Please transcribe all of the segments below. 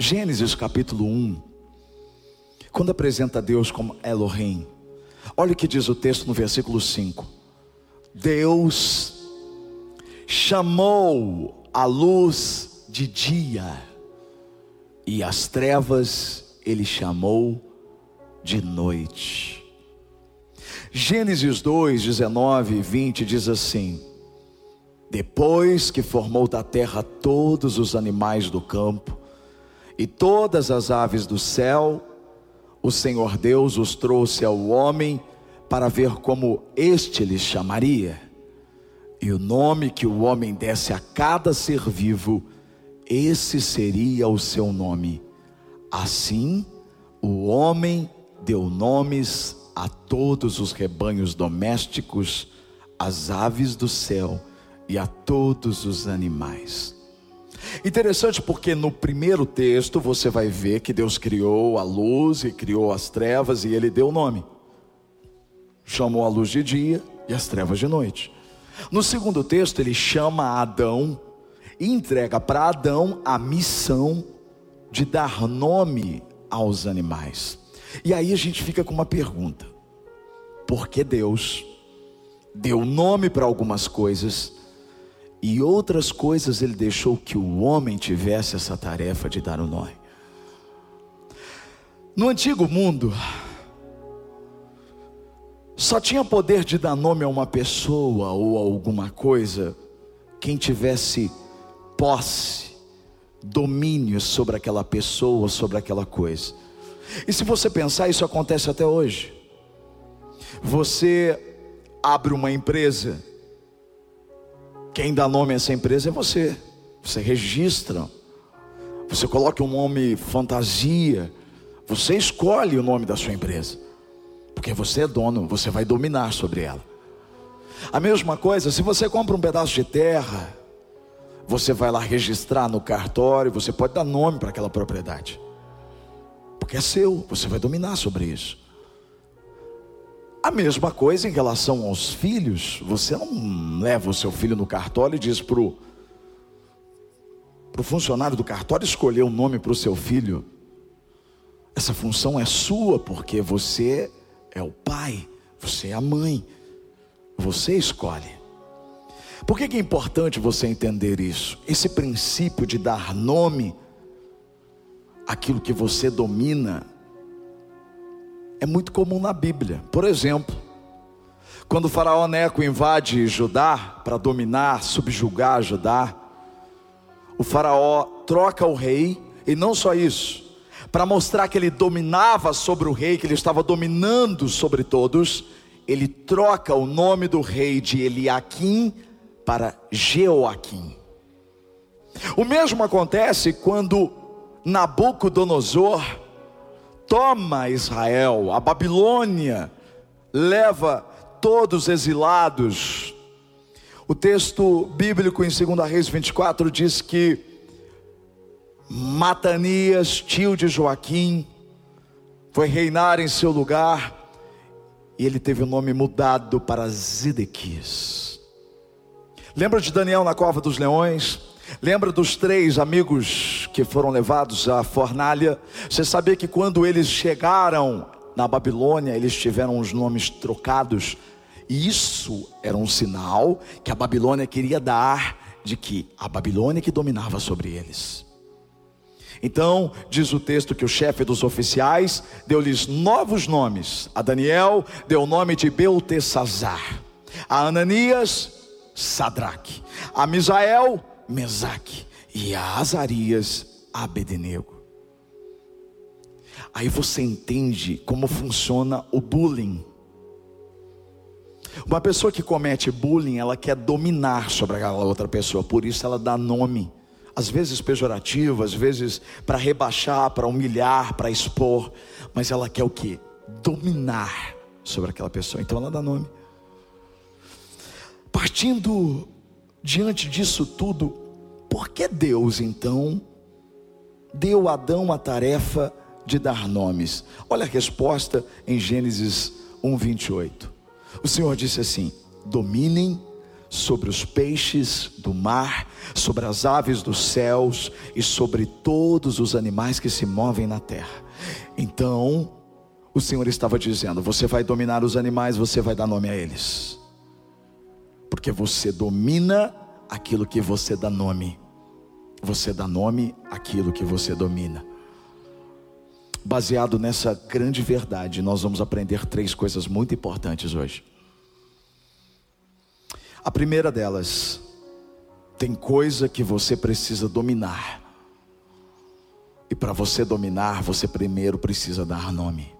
Gênesis capítulo 1, quando apresenta Deus como Elohim, olha o que diz o texto no versículo 5: Deus chamou a luz de dia, e as trevas ele chamou de noite. Gênesis 2, 19 e 20 diz assim: Depois que formou da terra todos os animais do campo e todas as aves do céu, o Senhor Deus os trouxe ao homem para ver como este lhes chamaria. E o nome que o homem desse a cada ser vivo, esse seria o seu nome. Assim, o homem deu nomes a todos os rebanhos domésticos, às aves do céu e a todos os animais. Interessante porque no primeiro texto você vai ver que Deus criou a luz e criou as trevas e ele deu nome. Chamou a luz de dia e as trevas de noite. No segundo texto ele chama Adão e entrega para Adão a missão de dar nome aos animais. E aí a gente fica com uma pergunta: por que Deus deu nome para algumas coisas e outras coisas ele deixou que o homem tivesse essa tarefa de dar o nome. No antigo mundo, só tinha poder de dar nome a uma pessoa ou a alguma coisa quem tivesse posse, domínio sobre aquela pessoa, sobre aquela coisa. E se você pensar, isso acontece até hoje. Você abre uma empresa, quem dá nome a essa empresa é você. Você registra. Você coloca um nome fantasia. Você escolhe o nome da sua empresa. Porque você é dono, você vai dominar sobre ela. A mesma coisa, se você compra um pedaço de terra, você vai lá registrar no cartório, você pode dar nome para aquela propriedade. Porque é seu, você vai dominar sobre isso. A mesma coisa em relação aos filhos, você não leva o seu filho no cartório e diz para o funcionário do cartório escolher o um nome para o seu filho. Essa função é sua, porque você é o pai, você é a mãe, você escolhe. Por que é importante você entender isso? Esse princípio de dar nome àquilo que você domina é muito comum na Bíblia. Por exemplo, quando o faraó Neco invade Judá para dominar, subjugar Judá, o faraó troca o rei, e não só isso, para mostrar que ele dominava sobre o rei, que ele estava dominando sobre todos, ele troca o nome do rei de Eliaquim para Jeoaquim. O mesmo acontece quando Nabucodonosor toma Israel, a Babilônia leva todos exilados. O texto bíblico em 2 Reis 24 diz que Matanias, tio de Joaquim, foi reinar em seu lugar e ele teve o nome mudado para Zedequias. Lembra de Daniel na cova dos leões? Lembra dos três amigos que foram levados à fornalha? Você sabia que quando eles chegaram na Babilônia, eles tiveram os nomes trocados? E isso era um sinal que a Babilônia queria dar de que a Babilônia que dominava sobre eles. Então, diz o texto que o chefe dos oficiais deu-lhes novos nomes. A Daniel deu o nome de Beltesazar. A Ananias, Sadraque. A Misael, Mesaque e a Azarias Abednego. Aí você entende como funciona o bullying. Uma pessoa que comete bullying, ela quer dominar sobre aquela outra pessoa, por isso ela dá nome, às vezes pejorativo, às vezes para rebaixar, para humilhar, para expor, mas ela quer o que? Dominar sobre aquela pessoa, então ela dá nome. Partindo diante disso tudo, por que Deus então deu a Adão a tarefa de dar nomes? Olha a resposta em Gênesis 1:28. O Senhor disse assim: dominem sobre os peixes do mar, sobre as aves dos céus e sobre todos os animais que se movem na terra. Então, o Senhor estava dizendo: Você vai dominar os animais, você vai dar nome a eles, porque você domina aquilo que você dá nome, você dá nome àquilo que você domina. Baseado nessa grande verdade, nós vamos aprender três coisas muito importantes hoje. A primeira delas, tem coisa que você precisa dominar. E para você dominar, você primeiro precisa dar nome.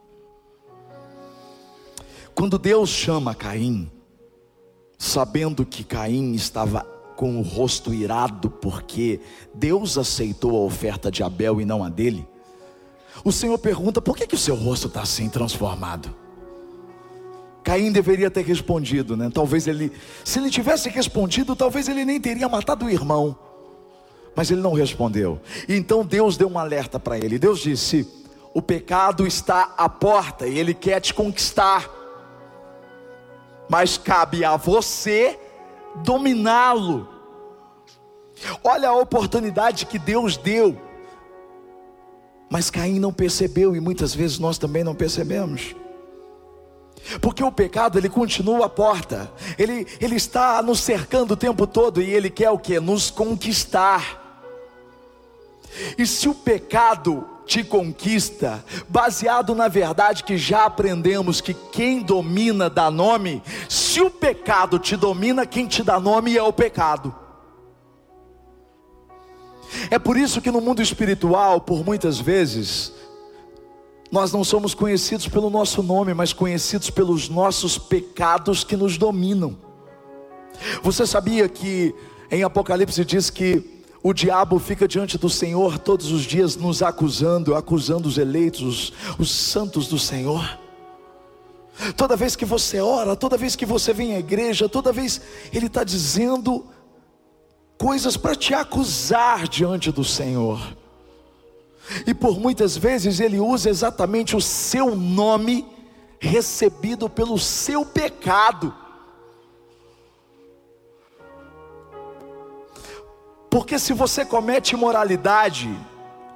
Quando Deus chama Caim, sabendo que Caim estava com o rosto irado, porque Deus aceitou a oferta de Abel e não a dele, o Senhor pergunta: por que, que o seu rosto está assim transformado? Caim deveria ter respondido, né? Talvez ele, se ele tivesse respondido, talvez ele nem teria matado o irmão. Mas ele não respondeu. Então Deus deu um alerta para ele. Deus disse: O pecado está à porta e ele quer te conquistar. Mas cabe a você dominá-lo. Olha a oportunidade que Deus deu. Mas Caim não percebeu e muitas vezes nós também não percebemos. Porque o pecado ele continua à porta, ele, ele está nos cercando o tempo todo e ele quer o que? Nos conquistar. E se o pecado te conquista, baseado na verdade que já aprendemos que quem domina dá nome, se o pecado te domina, quem te dá nome é o pecado. É por isso que no mundo espiritual, por muitas vezes, nós não somos conhecidos pelo nosso nome, mas conhecidos pelos nossos pecados que nos dominam. Você sabia que em Apocalipse diz que o diabo fica diante do Senhor todos os dias nos acusando, acusando os eleitos, os, os santos do Senhor? Toda vez que você ora, toda vez que você vem à igreja, toda vez Ele está dizendo coisas para te acusar diante do Senhor. E por muitas vezes ele usa exatamente o seu nome recebido pelo seu pecado. Porque se você comete imoralidade,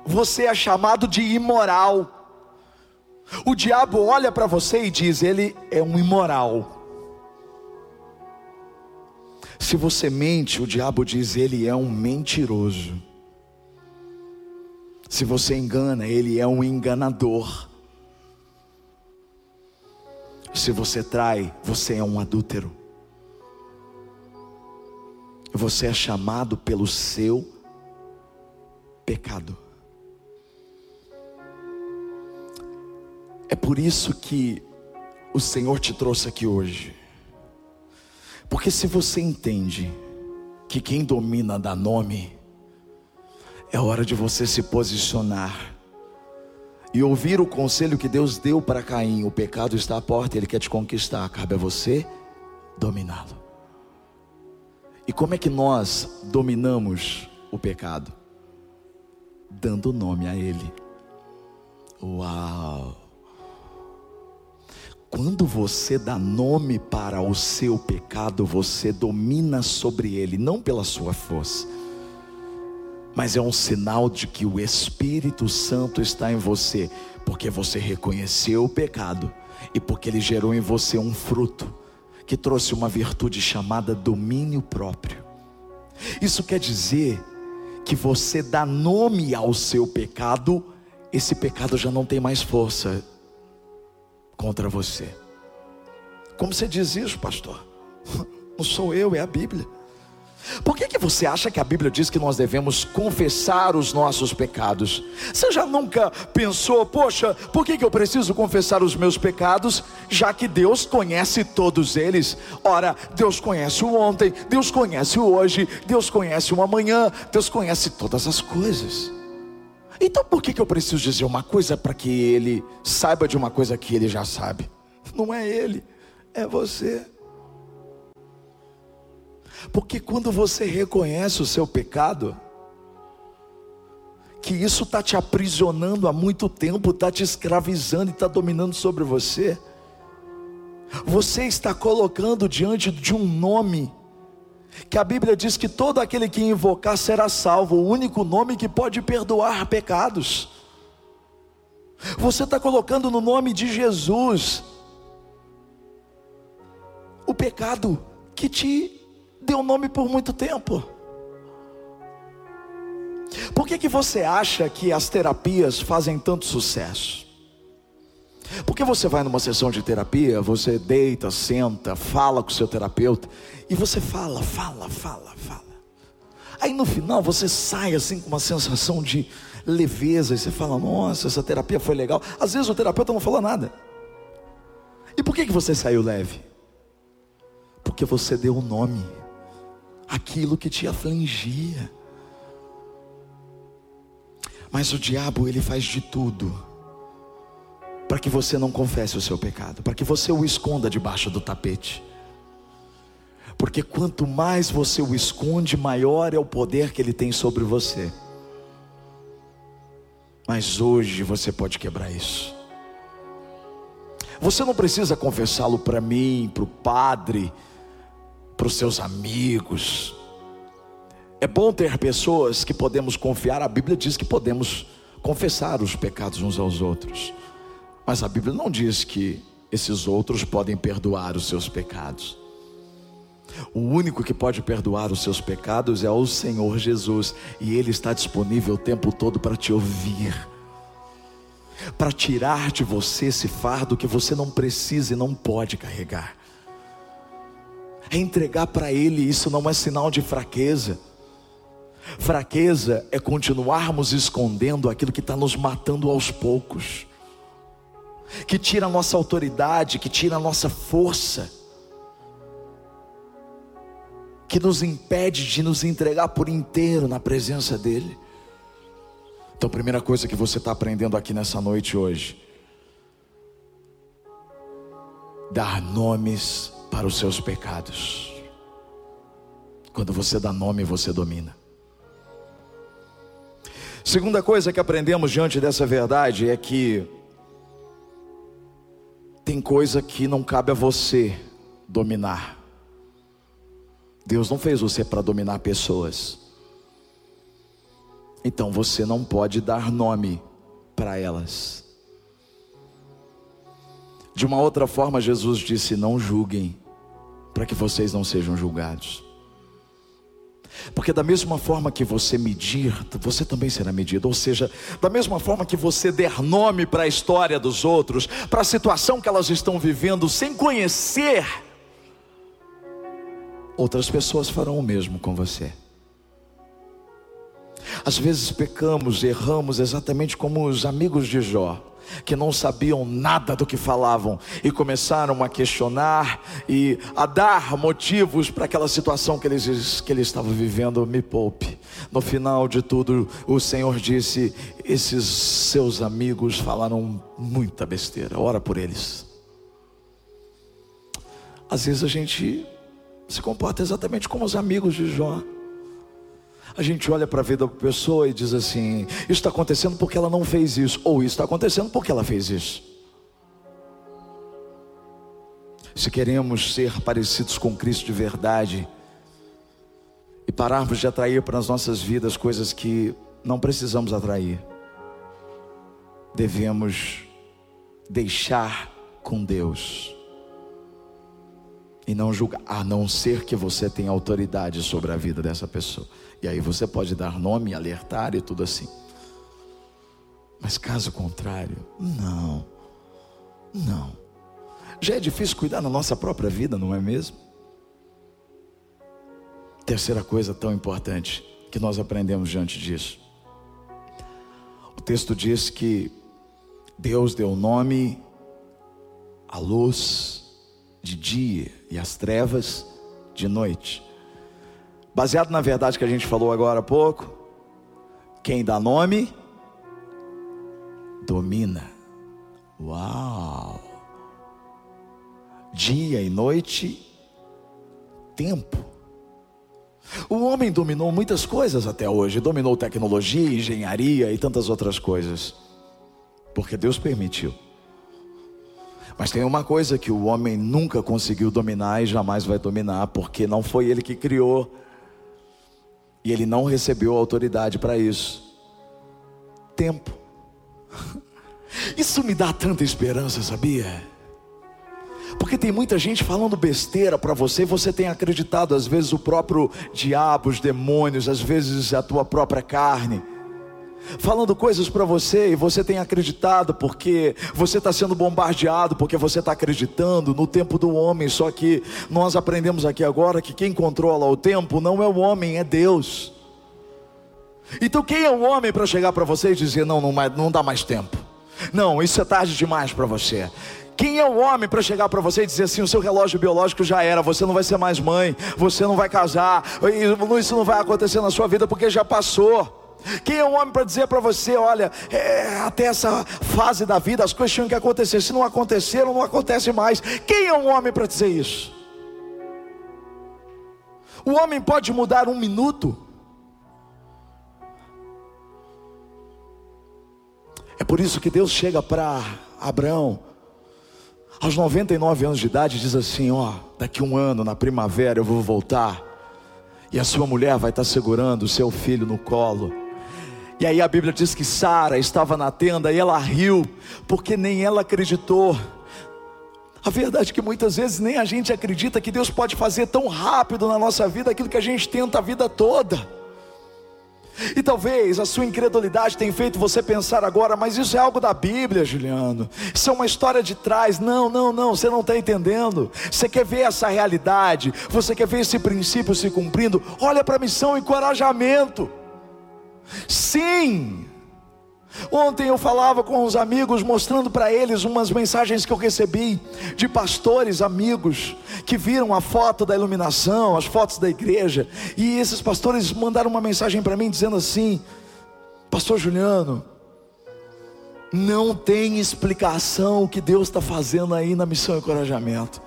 você é chamado de imoral. O diabo olha para você e diz: ele é um imoral. Se você mente, o diabo diz: ele é um mentiroso. Se você engana, ele é um enganador. Se você trai, você é um adúltero. Você é chamado pelo seu pecado. É por isso que o Senhor te trouxe aqui hoje. Porque se você entende que quem domina dá nome, é hora de você se posicionar e ouvir o conselho que Deus deu para Caim: o pecado está à porta, ele quer te conquistar, cabe a você dominá-lo. E como é que nós dominamos o pecado? Dando nome a ele. Uau! Quando você dá nome para o seu pecado, você domina sobre ele, não pela sua força mas é um sinal de que o Espírito Santo está em você, porque você reconheceu o pecado e porque ele gerou em você um fruto que trouxe uma virtude chamada domínio próprio. Isso quer dizer que você dá nome ao seu pecado, esse pecado já não tem mais força contra você. Como você diz isso, pastor? Não sou eu, é a Bíblia. Por que, que você acha que a Bíblia diz que nós devemos confessar os nossos pecados? Você já nunca pensou, poxa, por que, que eu preciso confessar os meus pecados, já que Deus conhece todos eles? Ora, Deus conhece o ontem, Deus conhece o hoje, Deus conhece o amanhã, Deus conhece todas as coisas. Então por que, que eu preciso dizer uma coisa para que ele saiba de uma coisa que ele já sabe? Não é ele, é você. Porque quando você reconhece o seu pecado, que isso está te aprisionando há muito tempo, está te escravizando e está dominando sobre você, você está colocando diante de um nome que a Bíblia diz que todo aquele que invocar será salvo, o único nome que pode perdoar pecados. Você está colocando no nome de Jesus o pecado que te deu nome por muito tempo. Por que, que você acha que as terapias fazem tanto sucesso? Porque você vai numa sessão de terapia, você deita, senta, fala com o seu terapeuta e você fala, fala, fala, fala. Aí no final você sai assim com uma sensação de leveza e você fala: "Nossa, essa terapia foi legal". Às vezes o terapeuta não falou nada. E por que que você saiu leve? Porque você deu o um nome aquilo que te afligia. Mas o diabo, ele faz de tudo para que você não confesse o seu pecado, para que você o esconda debaixo do tapete. Porque quanto mais você o esconde, maior é o poder que ele tem sobre você. Mas hoje você pode quebrar isso. Você não precisa confessá-lo para mim, para o padre, para os seus amigos. É bom ter pessoas que podemos confiar. A Bíblia diz que podemos confessar os pecados uns aos outros. Mas a Bíblia não diz que esses outros podem perdoar os seus pecados. O único que pode perdoar os seus pecados é o Senhor Jesus, e Ele está disponível o tempo todo para te ouvir, para tirar de você esse fardo que você não precisa e não pode carregar é entregar para Ele, isso não é sinal de fraqueza. Fraqueza é continuarmos escondendo aquilo que está nos matando aos poucos, que tira a nossa autoridade, que tira a nossa força, que nos impede de nos entregar por inteiro na presença dEle. Então, a primeira coisa que você está aprendendo aqui nessa noite hoje, dar nomes para os seus pecados. Quando você dá nome, você domina. Segunda coisa que aprendemos diante dessa verdade é que tem coisa que não cabe a você dominar. Deus não fez você para dominar pessoas. Então você não pode dar nome para elas. De uma outra forma, Jesus disse: Não julguem, para que vocês não sejam julgados. Porque da mesma forma que você medir, você também será medido. Ou seja, da mesma forma que você der nome para a história dos outros, para a situação que elas estão vivendo sem conhecer, outras pessoas farão o mesmo com você. Às vezes pecamos, erramos exatamente como os amigos de Jó que não sabiam nada do que falavam e começaram a questionar e a dar motivos para aquela situação que eles, que eles estavam vivendo. Me poupe. No final de tudo, o Senhor disse: Esses seus amigos falaram muita besteira, ora por eles. Às vezes a gente se comporta exatamente como os amigos de Jó. A gente olha para a vida da pessoa e diz assim: Isso está acontecendo porque ela não fez isso, ou isso está acontecendo porque ela fez isso. Se queremos ser parecidos com Cristo de verdade e pararmos de atrair para as nossas vidas coisas que não precisamos atrair, devemos deixar com Deus e não julgar, a não ser que você tenha autoridade sobre a vida dessa pessoa. E aí você pode dar nome, alertar e tudo assim. Mas caso contrário, não. Não. Já é difícil cuidar da nossa própria vida, não é mesmo? Terceira coisa tão importante que nós aprendemos diante disso. O texto diz que Deus deu nome à luz de dia e às trevas de noite. Baseado na verdade que a gente falou agora há pouco, quem dá nome, domina. Uau! Dia e noite, tempo. O homem dominou muitas coisas até hoje, dominou tecnologia, engenharia e tantas outras coisas, porque Deus permitiu. Mas tem uma coisa que o homem nunca conseguiu dominar e jamais vai dominar, porque não foi ele que criou, e ele não recebeu autoridade para isso. Tempo. Isso me dá tanta esperança, sabia? Porque tem muita gente falando besteira para você, você tem acreditado, às vezes o próprio diabo, os demônios, às vezes a tua própria carne falando coisas para você e você tem acreditado porque você está sendo bombardeado, porque você está acreditando no tempo do homem. Só que nós aprendemos aqui agora que quem controla o tempo não é o homem, é Deus. Então quem é o homem para chegar para você e dizer: não, não, não dá mais tempo? Não, isso é tarde demais para você. Quem é o homem para chegar para você e dizer assim: o seu relógio biológico já era, você não vai ser mais mãe, você não vai casar, isso não vai acontecer na sua vida porque já passou. Quem é o homem para dizer para você: olha, é, até essa fase da vida as coisas tinham que acontecer, se não aconteceram, não acontece mais. Quem é o homem para dizer isso? O homem pode mudar um minuto. É por isso que Deus chega para Abraão, aos 99 anos de idade, diz assim: Ó, daqui um ano, na primavera, eu vou voltar, e a sua mulher vai estar segurando o seu filho no colo. E aí a Bíblia diz que Sara estava na tenda e ela riu, porque nem ela acreditou. A verdade é que muitas vezes nem a gente acredita que Deus pode fazer tão rápido na nossa vida aquilo que a gente tenta a vida toda. E talvez a sua incredulidade tenha feito você pensar agora, mas isso é algo da Bíblia, Juliano. Isso é uma história de trás. Não, não, não, você não está entendendo. Você quer ver essa realidade, você quer ver esse princípio se cumprindo. Olha para a missão encorajamento. Sim. Ontem eu falava com os amigos, mostrando para eles umas mensagens que eu recebi de pastores amigos que viram a foto da iluminação, as fotos da igreja, e esses pastores mandaram uma mensagem para mim dizendo assim: Pastor Juliano, não tem explicação o que Deus está fazendo aí na missão encorajamento.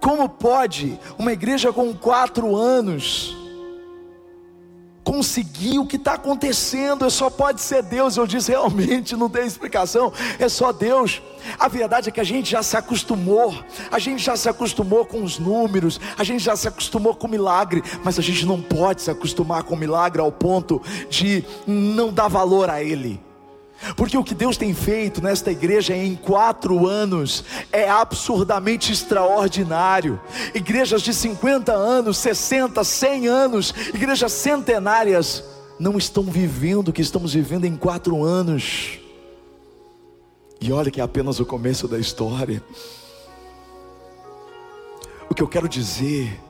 Como pode uma igreja com quatro anos conseguir o que está acontecendo, é só pode ser Deus. Eu disse, realmente, não tem explicação, é só Deus. A verdade é que a gente já se acostumou, a gente já se acostumou com os números, a gente já se acostumou com o milagre, mas a gente não pode se acostumar com o milagre ao ponto de não dar valor a ele. Porque o que Deus tem feito nesta igreja em quatro anos é absurdamente extraordinário. Igrejas de 50 anos, 60, 100 anos, igrejas centenárias, não estão vivendo o que estamos vivendo em quatro anos. E olha que é apenas o começo da história. O que eu quero dizer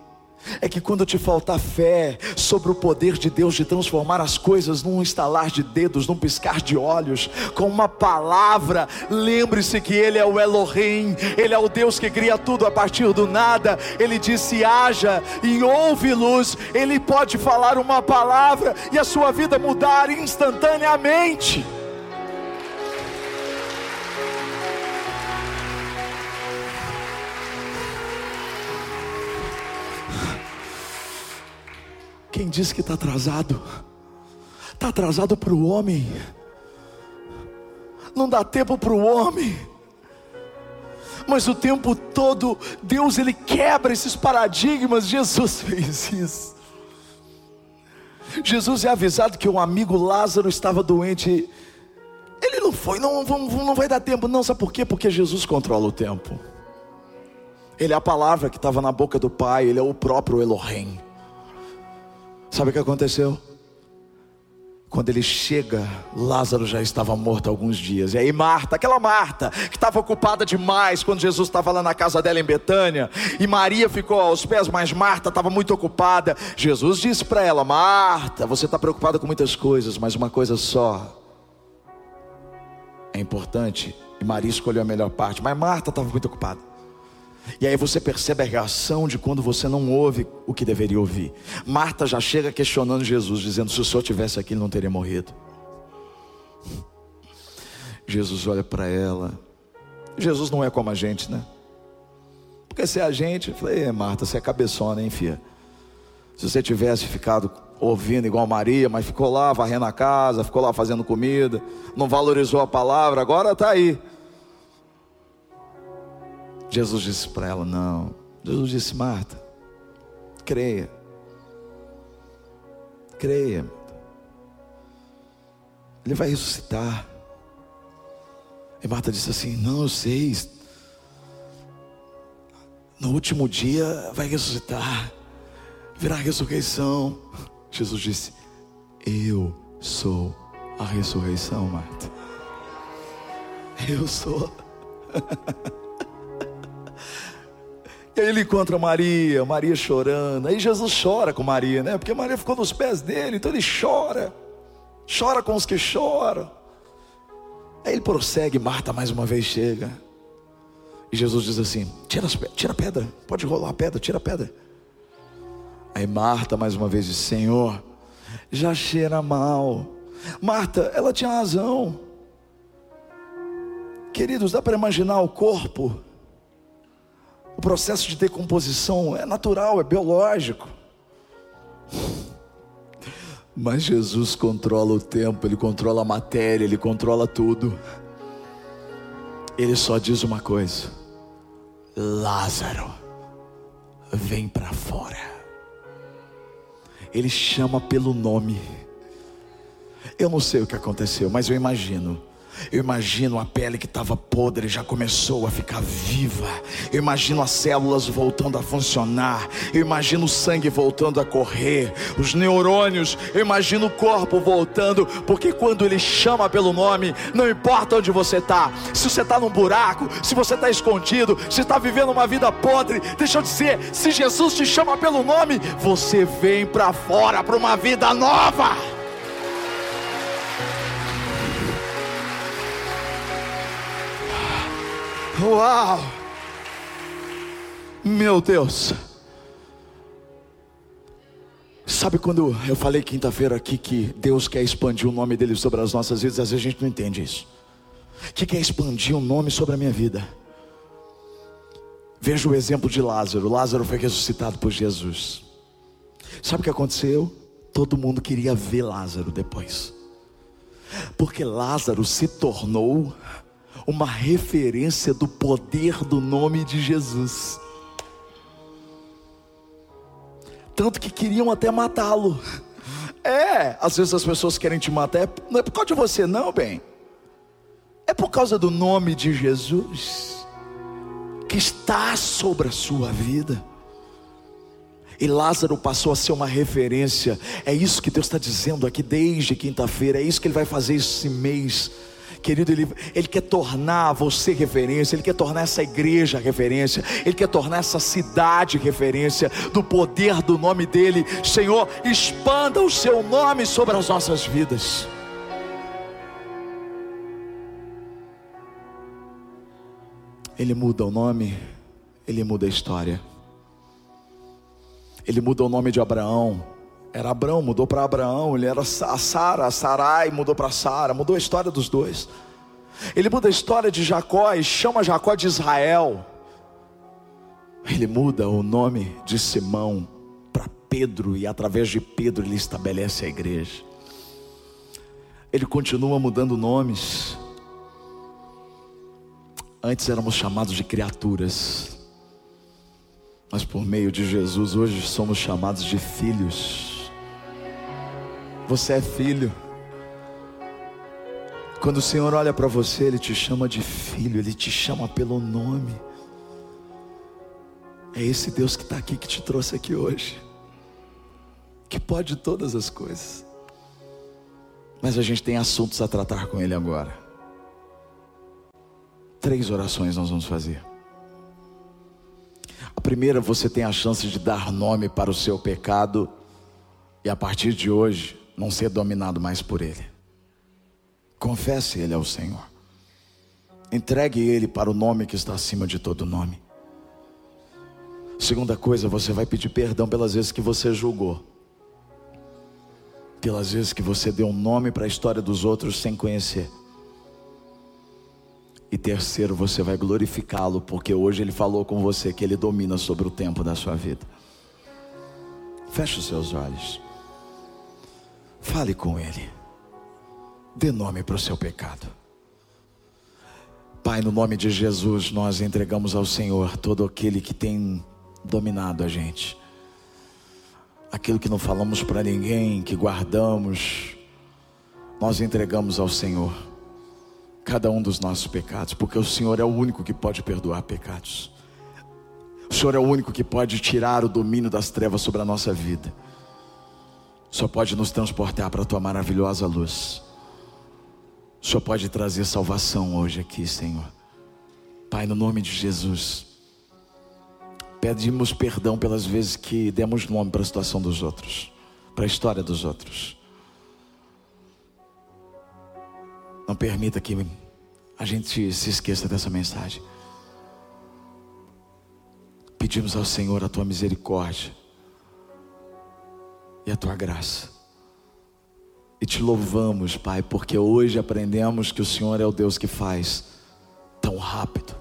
é que quando te faltar fé sobre o poder de Deus de transformar as coisas num estalar de dedos, num piscar de olhos, com uma palavra, lembre-se que Ele é o Elohim, Ele é o Deus que cria tudo a partir do nada. Ele disse: haja e ouve luz. Ele pode falar uma palavra e a sua vida mudar instantaneamente. Quem diz que está atrasado? Está atrasado para o homem. Não dá tempo para o homem. Mas o tempo todo, Deus ele quebra esses paradigmas. Jesus fez isso. Jesus é avisado que um amigo Lázaro estava doente. Ele não foi, não, não, vai dar tempo, não. Sabe por quê? Porque Jesus controla o tempo. Ele é a palavra que estava na boca do Pai, ele é o próprio Elohim. Sabe o que aconteceu? Quando ele chega, Lázaro já estava morto há alguns dias. E aí, Marta, aquela Marta, que estava ocupada demais quando Jesus estava lá na casa dela em Betânia, e Maria ficou aos pés, mas Marta estava muito ocupada. Jesus disse para ela: Marta, você está preocupada com muitas coisas, mas uma coisa só é importante. E Maria escolheu a melhor parte, mas Marta estava muito ocupada. E aí você percebe a reação de quando você não ouve o que deveria ouvir. Marta já chega questionando Jesus, dizendo: se o senhor tivesse aqui, ele não teria morrido. Jesus olha para ela. Jesus não é como a gente, né? Porque se é a gente, eu falei, Marta, você é cabeçona, hein, filha? Se você tivesse ficado ouvindo igual Maria, mas ficou lá varrendo a casa, ficou lá fazendo comida, não valorizou a palavra, agora está aí. Jesus disse para ela: Não. Jesus disse: Marta, creia. Creia. Ele vai ressuscitar. E Marta disse assim: Não, eu sei. No último dia vai ressuscitar. Virá a ressurreição. Jesus disse: Eu sou a ressurreição, Marta. Eu sou. E aí ele encontra Maria, Maria chorando. Aí Jesus chora com Maria, né? Porque Maria ficou nos pés dele, então ele chora. Chora com os que choram. Aí ele prossegue, Marta mais uma vez chega. E Jesus diz assim: tira, tira a pedra, pode rolar a pedra, tira a pedra. Aí Marta mais uma vez diz: Senhor, já cheira mal. Marta, ela tinha razão. Queridos, dá para imaginar o corpo o processo de decomposição é natural, é biológico. Mas Jesus controla o tempo, Ele controla a matéria, Ele controla tudo. Ele só diz uma coisa: Lázaro, vem para fora. Ele chama pelo nome. Eu não sei o que aconteceu, mas eu imagino eu imagino a pele que estava podre já começou a ficar viva. Eu imagino as células voltando a funcionar. Eu imagino o sangue voltando a correr. Os neurônios. Eu imagino o corpo voltando. Porque quando ele chama pelo nome, não importa onde você está. Se você está num buraco, se você está escondido, se está vivendo uma vida podre. Deixa eu dizer: se Jesus te chama pelo nome, você vem para fora para uma vida nova. Uau! Meu Deus! Sabe quando eu falei quinta-feira aqui que Deus quer expandir o nome dele sobre as nossas vidas? Às vezes a gente não entende isso. Que quer expandir o nome sobre a minha vida? Veja o exemplo de Lázaro. Lázaro foi ressuscitado por Jesus. Sabe o que aconteceu? Todo mundo queria ver Lázaro depois. Porque Lázaro se tornou uma referência do poder do nome de Jesus. Tanto que queriam até matá-lo. É, às vezes as pessoas querem te matar, é, não é por causa de você, não, bem. É por causa do nome de Jesus que está sobre a sua vida. E Lázaro passou a ser uma referência. É isso que Deus está dizendo aqui desde quinta-feira. É isso que Ele vai fazer esse mês. Querido, ele, ele quer tornar você referência, Ele quer tornar essa igreja referência, Ele quer tornar essa cidade referência do poder do nome dEle. Senhor, expanda o Seu nome sobre as nossas vidas. Ele muda o nome, Ele muda a história. Ele muda o nome de Abraão, era Abraão, mudou para Abraão, ele era a Sara, a Sarai mudou para Sara, mudou a história dos dois. Ele muda a história de Jacó e chama Jacó de Israel. Ele muda o nome de Simão para Pedro e através de Pedro ele estabelece a igreja. Ele continua mudando nomes. Antes éramos chamados de criaturas, mas por meio de Jesus hoje somos chamados de filhos. Você é filho. Quando o Senhor olha para você, Ele te chama de filho, Ele te chama pelo nome. É esse Deus que está aqui, que te trouxe aqui hoje, que pode todas as coisas. Mas a gente tem assuntos a tratar com Ele agora. Três orações nós vamos fazer. A primeira, você tem a chance de dar nome para o seu pecado, e a partir de hoje, não ser dominado mais por ele. Confesse ele ao Senhor. Entregue ele para o nome que está acima de todo nome. Segunda coisa, você vai pedir perdão pelas vezes que você julgou. Pelas vezes que você deu um nome para a história dos outros sem conhecer. E terceiro, você vai glorificá-lo, porque hoje ele falou com você que ele domina sobre o tempo da sua vida. Feche os seus olhos. Fale com Ele. Dê nome para o seu pecado. Pai, no nome de Jesus, nós entregamos ao Senhor todo aquele que tem dominado a gente. Aquilo que não falamos para ninguém, que guardamos, nós entregamos ao Senhor cada um dos nossos pecados, porque o Senhor é o único que pode perdoar pecados. O Senhor é o único que pode tirar o domínio das trevas sobre a nossa vida. Só pode nos transportar para a tua maravilhosa luz. Senhor pode trazer salvação hoje aqui, Senhor. Pai, no nome de Jesus. Pedimos perdão pelas vezes que demos nome para a situação dos outros, para a história dos outros. Não permita que a gente se esqueça dessa mensagem. Pedimos ao Senhor a tua misericórdia e a tua graça. E te louvamos, Pai, porque hoje aprendemos que o Senhor é o Deus que faz tão rápido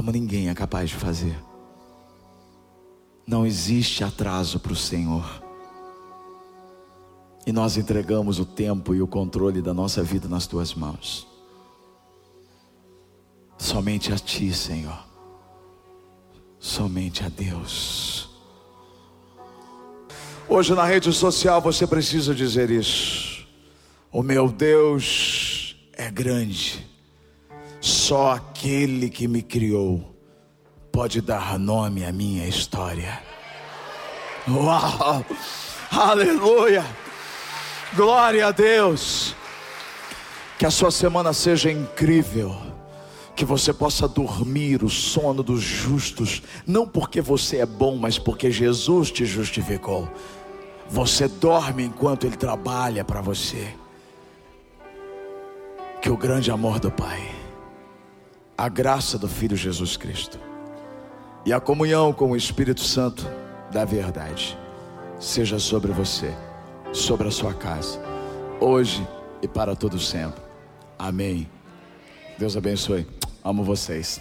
como ninguém é capaz de fazer. Não existe atraso para o Senhor. E nós entregamos o tempo e o controle da nossa vida nas tuas mãos. Somente a ti, Senhor. Somente a Deus. Hoje na rede social você precisa dizer isso. O meu Deus é grande. Só aquele que me criou pode dar nome à minha história. Uau! Aleluia! Glória a Deus! Que a sua semana seja incrível. Que você possa dormir o sono dos justos, não porque você é bom, mas porque Jesus te justificou. Você dorme enquanto Ele trabalha para você. Que o grande amor do Pai a graça do Filho Jesus Cristo e a comunhão com o Espírito Santo da verdade seja sobre você, sobre a sua casa, hoje e para todo sempre. Amém. Deus abençoe. Amo vocês.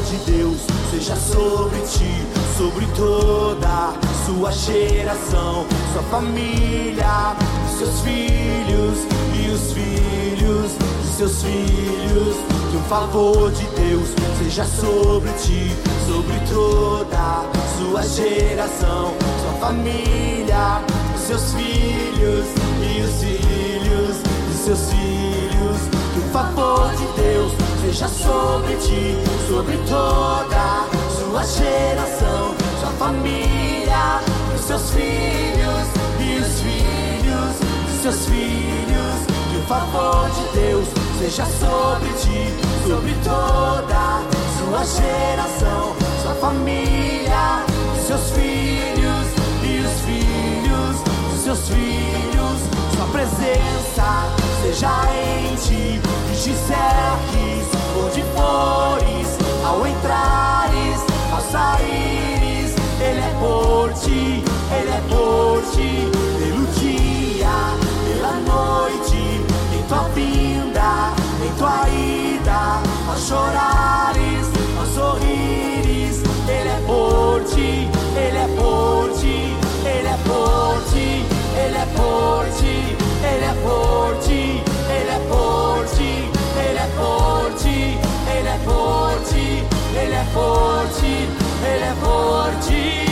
Deus seja sobre ti, sobre toda sua geração, sua família, seus filhos e os filhos de seus filhos. Que o favor de Deus seja sobre ti, sobre toda sua geração, sua família, seus filhos e os filhos de seus filhos. Que o favor de Deus seja sobre ti, sobre toda sua geração, sua família, os seus filhos e os filhos de seus filhos. Que o favor de Deus seja sobre ti, sobre toda sua geração, sua família, os seus filhos e os filhos de seus filhos. Sua presença seja em ti, e te cerques onde fores, ao entrares, ao saíres. Ele é por ti, ele é por ti, pelo dia, pela noite, em tua vinda, em tua ida, ao chorares, ao sorrires. Ele é por ti, ele é por ti, ele é por ti, ele é por ti, ele é por ti, forte, Ele é forte.